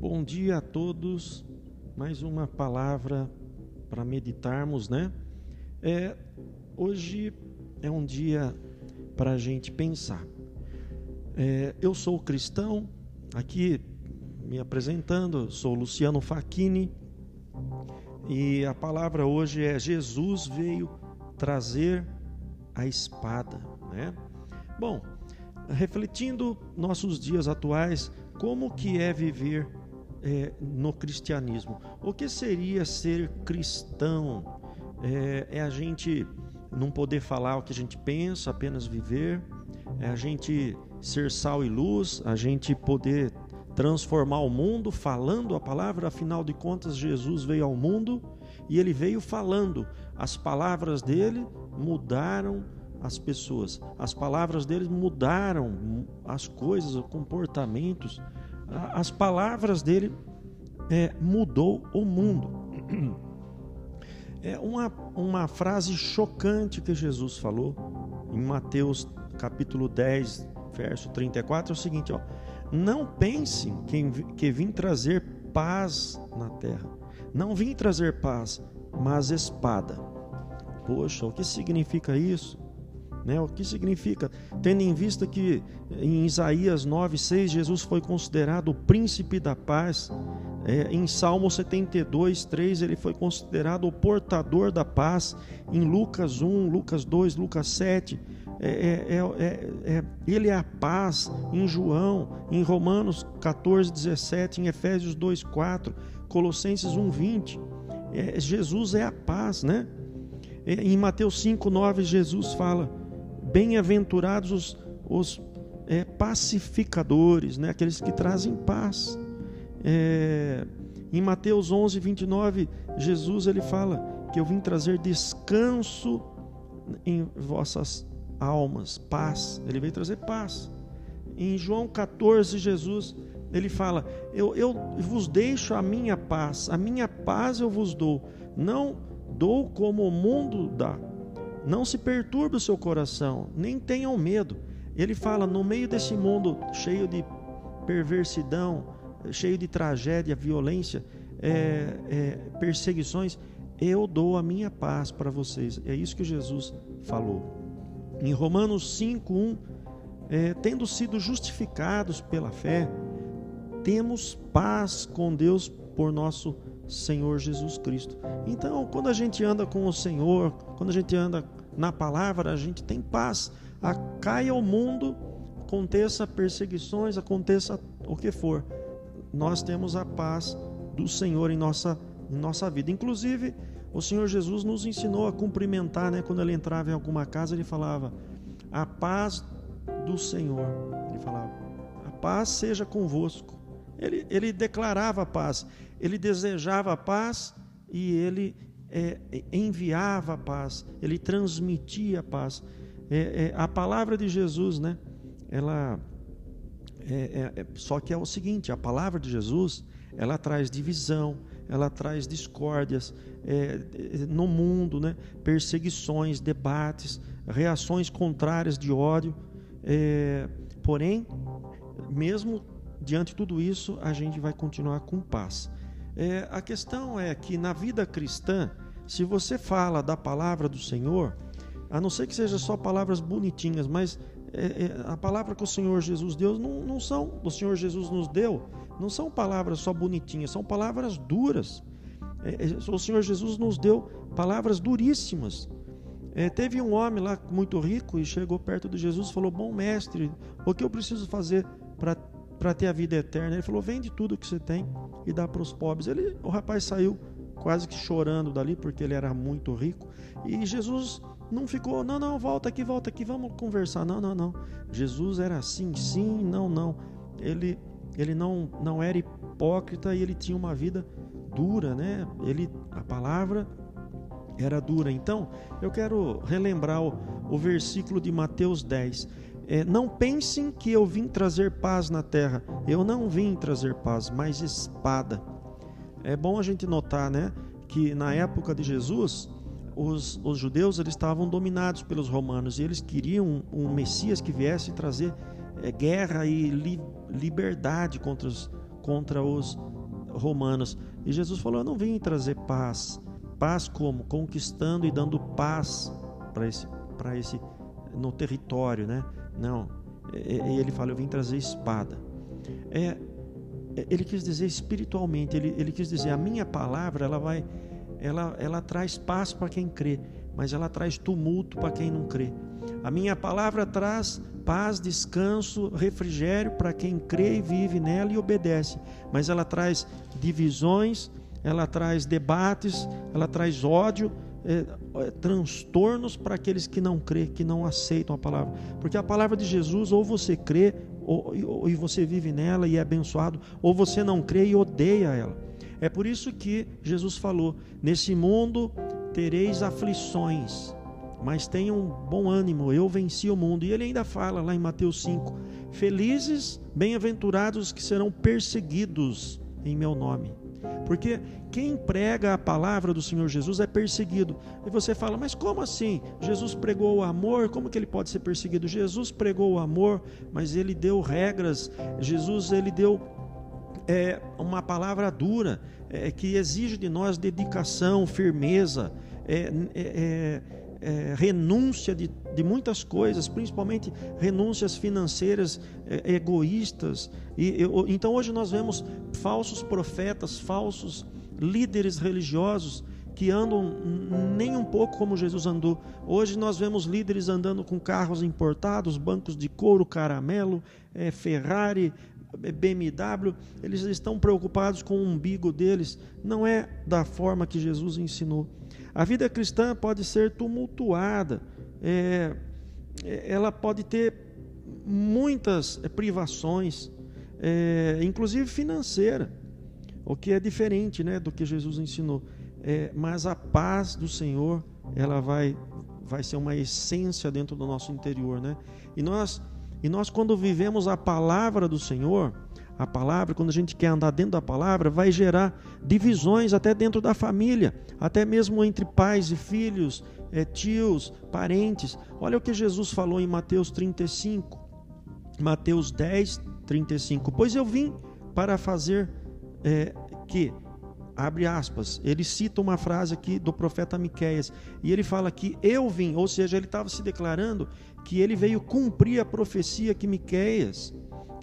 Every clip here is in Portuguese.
Bom dia a todos. Mais uma palavra para meditarmos, né? É, hoje é um dia para a gente pensar. É, eu sou cristão, aqui me apresentando, sou Luciano Facchini e a palavra hoje é Jesus veio trazer a espada, né? Bom, refletindo nossos dias atuais, como que é viver é, no cristianismo? O que seria ser cristão? É, é, a gente não poder falar o que a gente pensa, apenas viver, é a gente ser sal e luz, a gente poder transformar o mundo falando a palavra, afinal de contas, Jesus veio ao mundo e ele veio falando. As palavras dele mudaram as pessoas. As palavras deles mudaram as coisas, os comportamentos. As palavras dele é, mudou o mundo. É uma, uma frase chocante que Jesus falou em Mateus capítulo 10, verso 34, é o seguinte, ó. Não pensem que, que vim trazer paz na terra. Não vim trazer paz, mas espada. Poxa, o que significa isso? Né? O que significa? Tendo em vista que em Isaías 9,6 Jesus foi considerado o príncipe da paz, é, em Salmo 72, 3 ele foi considerado o portador da paz, em Lucas 1, Lucas 2, Lucas 7, é é, é, é, ele é a paz, em João, em Romanos 14, 17, em Efésios 2, 4, Colossenses 1, 20. Jesus é a paz, né? Em Mateus 5, 9, Jesus fala Bem-aventurados os, os é, pacificadores, né? aqueles que trazem paz. É, em Mateus 11, 29, Jesus ele fala que eu vim trazer descanso em vossas almas, paz. Ele veio trazer paz. Em João 14, Jesus ele fala: eu, eu vos deixo a minha paz, a minha paz eu vos dou, não dou como o mundo dá. Não se perturbe o seu coração, nem tenham medo. Ele fala: no meio desse mundo cheio de perversidão, cheio de tragédia, violência, é, é, perseguições, eu dou a minha paz para vocês. É isso que Jesus falou. Em Romanos 5:1, é, tendo sido justificados pela fé, temos paz com Deus por nosso Senhor Jesus Cristo. Então, quando a gente anda com o Senhor, quando a gente anda na palavra, a gente tem paz. A, caia o mundo, aconteça perseguições, aconteça o que for, nós temos a paz do Senhor em nossa, em nossa vida. Inclusive, o Senhor Jesus nos ensinou a cumprimentar, né? Quando ele entrava em alguma casa, ele falava: A paz do Senhor. Ele falava: A paz seja convosco. Ele, ele declarava a paz, ele desejava a paz e ele é, enviava a paz, ele transmitia a paz. É, é, a palavra de Jesus, né? Ela é, é, é, só que é o seguinte: a palavra de Jesus ela traz divisão, ela traz discórdias no mundo, né? Perseguições, debates, reações contrárias de ódio. porém, mesmo diante de tudo isso, a gente vai continuar com paz. É, a questão é que na vida cristã, se você fala da palavra do Senhor, a não ser que seja só palavras bonitinhas, mas é, é, a palavra que o Senhor Jesus deu não, não são, o Senhor Jesus nos deu, não são palavras só bonitinhas, são palavras duras. É, é o Senhor Jesus nos deu palavras duríssimas. É, teve um homem lá muito rico e chegou perto de Jesus e falou: Bom mestre, o que eu preciso fazer para para ter a vida eterna. Ele falou: vende tudo que você tem e dá para os pobres. Ele, o rapaz saiu quase que chorando dali porque ele era muito rico. E Jesus não ficou, não, não, volta aqui, volta aqui, vamos conversar. Não, não, não. Jesus era assim, sim, não, não. Ele, ele não, não era hipócrita e ele tinha uma vida dura, né? Ele, a palavra era dura. Então, eu quero relembrar o, o versículo de Mateus 10. É, não pensem que eu vim trazer paz na terra. Eu não vim trazer paz, mas espada. É bom a gente notar, né, que na época de Jesus, os, os judeus eles estavam dominados pelos romanos e eles queriam um, um Messias que viesse trazer é, guerra e li, liberdade contra os, contra os romanos. E Jesus falou: Eu não vim trazer paz. Paz como? Conquistando e dando paz para esse, para esse no território, né? Não. E ele fala: Eu vim trazer espada. É, é, ele quis dizer espiritualmente. Ele, ele quis dizer: A minha palavra, ela vai, ela, ela traz paz para quem crê, mas ela traz tumulto para quem não crê. A minha palavra traz paz, descanso, refrigério para quem crê e vive nela e obedece, mas ela traz divisões, ela traz debates, ela traz ódio, é, é, transtornos para aqueles que não crê, que não aceitam a palavra. Porque a palavra de Jesus, ou você crê ou, ou, e você vive nela e é abençoado, ou você não crê e odeia ela. É por isso que Jesus falou: nesse mundo tereis aflições mas tenham bom ânimo, eu venci o mundo. E ele ainda fala lá em Mateus 5: Felizes, bem-aventurados que serão perseguidos em meu nome. Porque quem prega a palavra do Senhor Jesus é perseguido. E você fala, mas como assim? Jesus pregou o amor, como que ele pode ser perseguido? Jesus pregou o amor, mas ele deu regras. Jesus ele deu é, uma palavra dura é, que exige de nós dedicação, firmeza. É, é, é renúncia de, de muitas coisas, principalmente renúncias financeiras é, egoístas. E, eu, então hoje nós vemos falsos profetas, falsos líderes religiosos que andam nem um pouco como Jesus andou. Hoje nós vemos líderes andando com carros importados, bancos de couro, caramelo, é, Ferrari, BMW, eles estão preocupados com o umbigo deles, não é da forma que Jesus ensinou. A vida cristã pode ser tumultuada, é, é ela pode ter muitas privações, é, inclusive financeira, o que é diferente né, do que Jesus ensinou. É, mas a paz do Senhor, ela vai, vai ser uma essência dentro do nosso interior. Né? E, nós, e nós, quando vivemos a palavra do Senhor, a palavra, quando a gente quer andar dentro da palavra, vai gerar divisões até dentro da família, até mesmo entre pais e filhos, é, tios, parentes. Olha o que Jesus falou em Mateus 35, Mateus 10, 35. Pois eu vim para fazer é, que, abre aspas, ele cita uma frase aqui do profeta Miqueias, e ele fala que eu vim, ou seja, ele estava se declarando que ele veio cumprir a profecia que Miqueias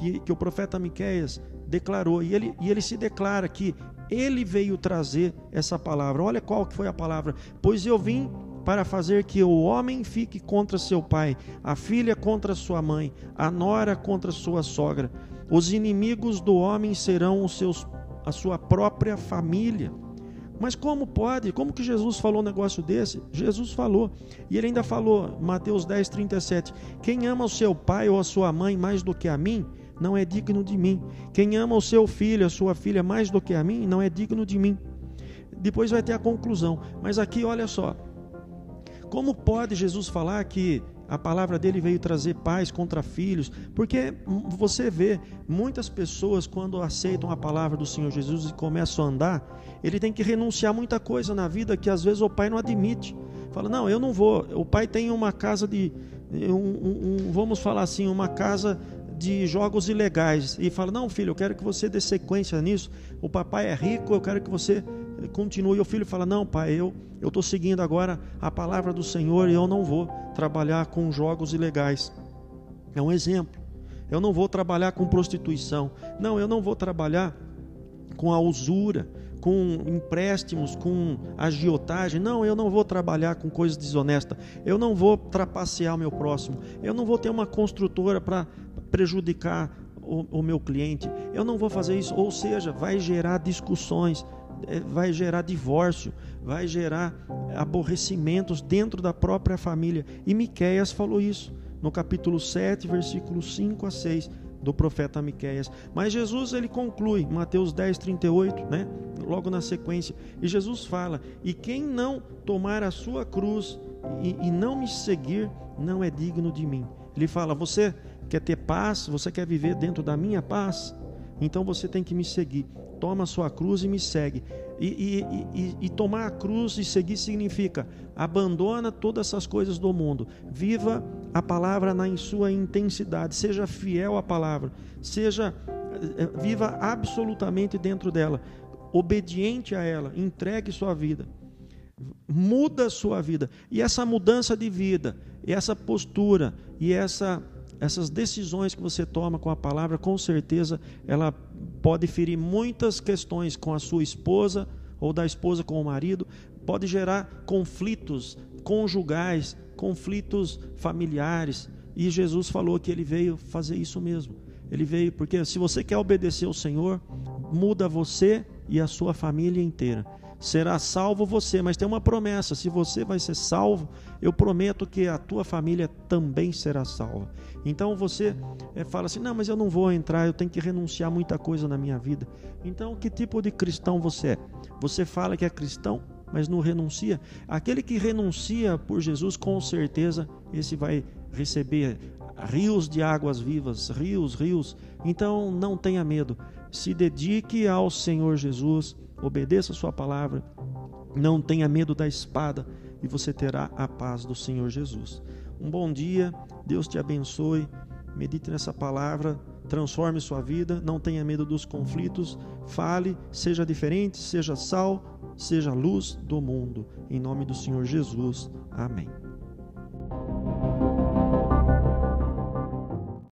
que, que o profeta Miqueias declarou. E ele, e ele se declara que ele veio trazer essa palavra. Olha qual que foi a palavra. Pois eu vim para fazer que o homem fique contra seu pai, a filha contra sua mãe, a nora contra sua sogra. Os inimigos do homem serão os seus, a sua própria família. Mas como pode? Como que Jesus falou um negócio desse? Jesus falou. E ele ainda falou, Mateus 10, 37, quem ama o seu pai ou a sua mãe mais do que a mim, não é digno de mim. Quem ama o seu filho, a sua filha mais do que a mim, não é digno de mim. Depois vai ter a conclusão. Mas aqui, olha só. Como pode Jesus falar que a palavra dele veio trazer paz contra filhos? Porque você vê muitas pessoas, quando aceitam a palavra do Senhor Jesus e começam a andar, ele tem que renunciar muita coisa na vida que às vezes o pai não admite. Fala, não, eu não vou. O pai tem uma casa de. Um, um, um, vamos falar assim, uma casa de jogos ilegais e fala: Não, filho, eu quero que você dê sequência nisso. O papai é rico, eu quero que você continue. E o filho fala: Não, pai, eu estou seguindo agora a palavra do Senhor e eu não vou trabalhar com jogos ilegais. É um exemplo. Eu não vou trabalhar com prostituição. Não, eu não vou trabalhar com a usura com empréstimos, com agiotagem. Não, eu não vou trabalhar com coisas desonestas. Eu não vou trapacear o meu próximo. Eu não vou ter uma construtora para prejudicar o, o, meu cliente. Eu não vou fazer isso. Ou seja, vai gerar discussões, vai gerar divórcio, vai gerar aborrecimentos dentro da própria família. E Miqueias falou isso no capítulo 7, versículos 5 a 6 do profeta Miqueias. Mas Jesus ele conclui, Mateus 10, 38, né? logo na sequência, e Jesus fala: E quem não tomar a sua cruz e, e não me seguir, não é digno de mim. Ele fala: Você quer ter paz? Você quer viver dentro da minha paz? Então você tem que me seguir. Toma a sua cruz e me segue. E, e, e, e, tomar a cruz e seguir significa abandona todas essas coisas do mundo. Viva a palavra na sua intensidade, seja fiel à palavra, seja eh, viva absolutamente dentro dela, obediente a ela, entregue sua vida. Muda sua vida. E essa mudança de vida, essa postura e essa essas decisões que você toma com a palavra, com certeza, ela pode ferir muitas questões com a sua esposa ou da esposa com o marido, pode gerar conflitos conjugais, conflitos familiares. E Jesus falou que ele veio fazer isso mesmo. Ele veio porque se você quer obedecer ao Senhor, muda você e a sua família inteira será salvo você, mas tem uma promessa: se você vai ser salvo, eu prometo que a tua família também será salva. Então você é, fala assim: não, mas eu não vou entrar, eu tenho que renunciar muita coisa na minha vida. Então, que tipo de cristão você é? Você fala que é cristão, mas não renuncia? Aquele que renuncia por Jesus, com certeza, esse vai receber rios de águas vivas, rios, rios. Então, não tenha medo. Se dedique ao Senhor Jesus obedeça a sua palavra, não tenha medo da espada e você terá a paz do Senhor Jesus. Um bom dia, Deus te abençoe. Medite nessa palavra, transforme sua vida, não tenha medo dos conflitos, fale, seja diferente, seja sal, seja luz do mundo. Em nome do Senhor Jesus. Amém.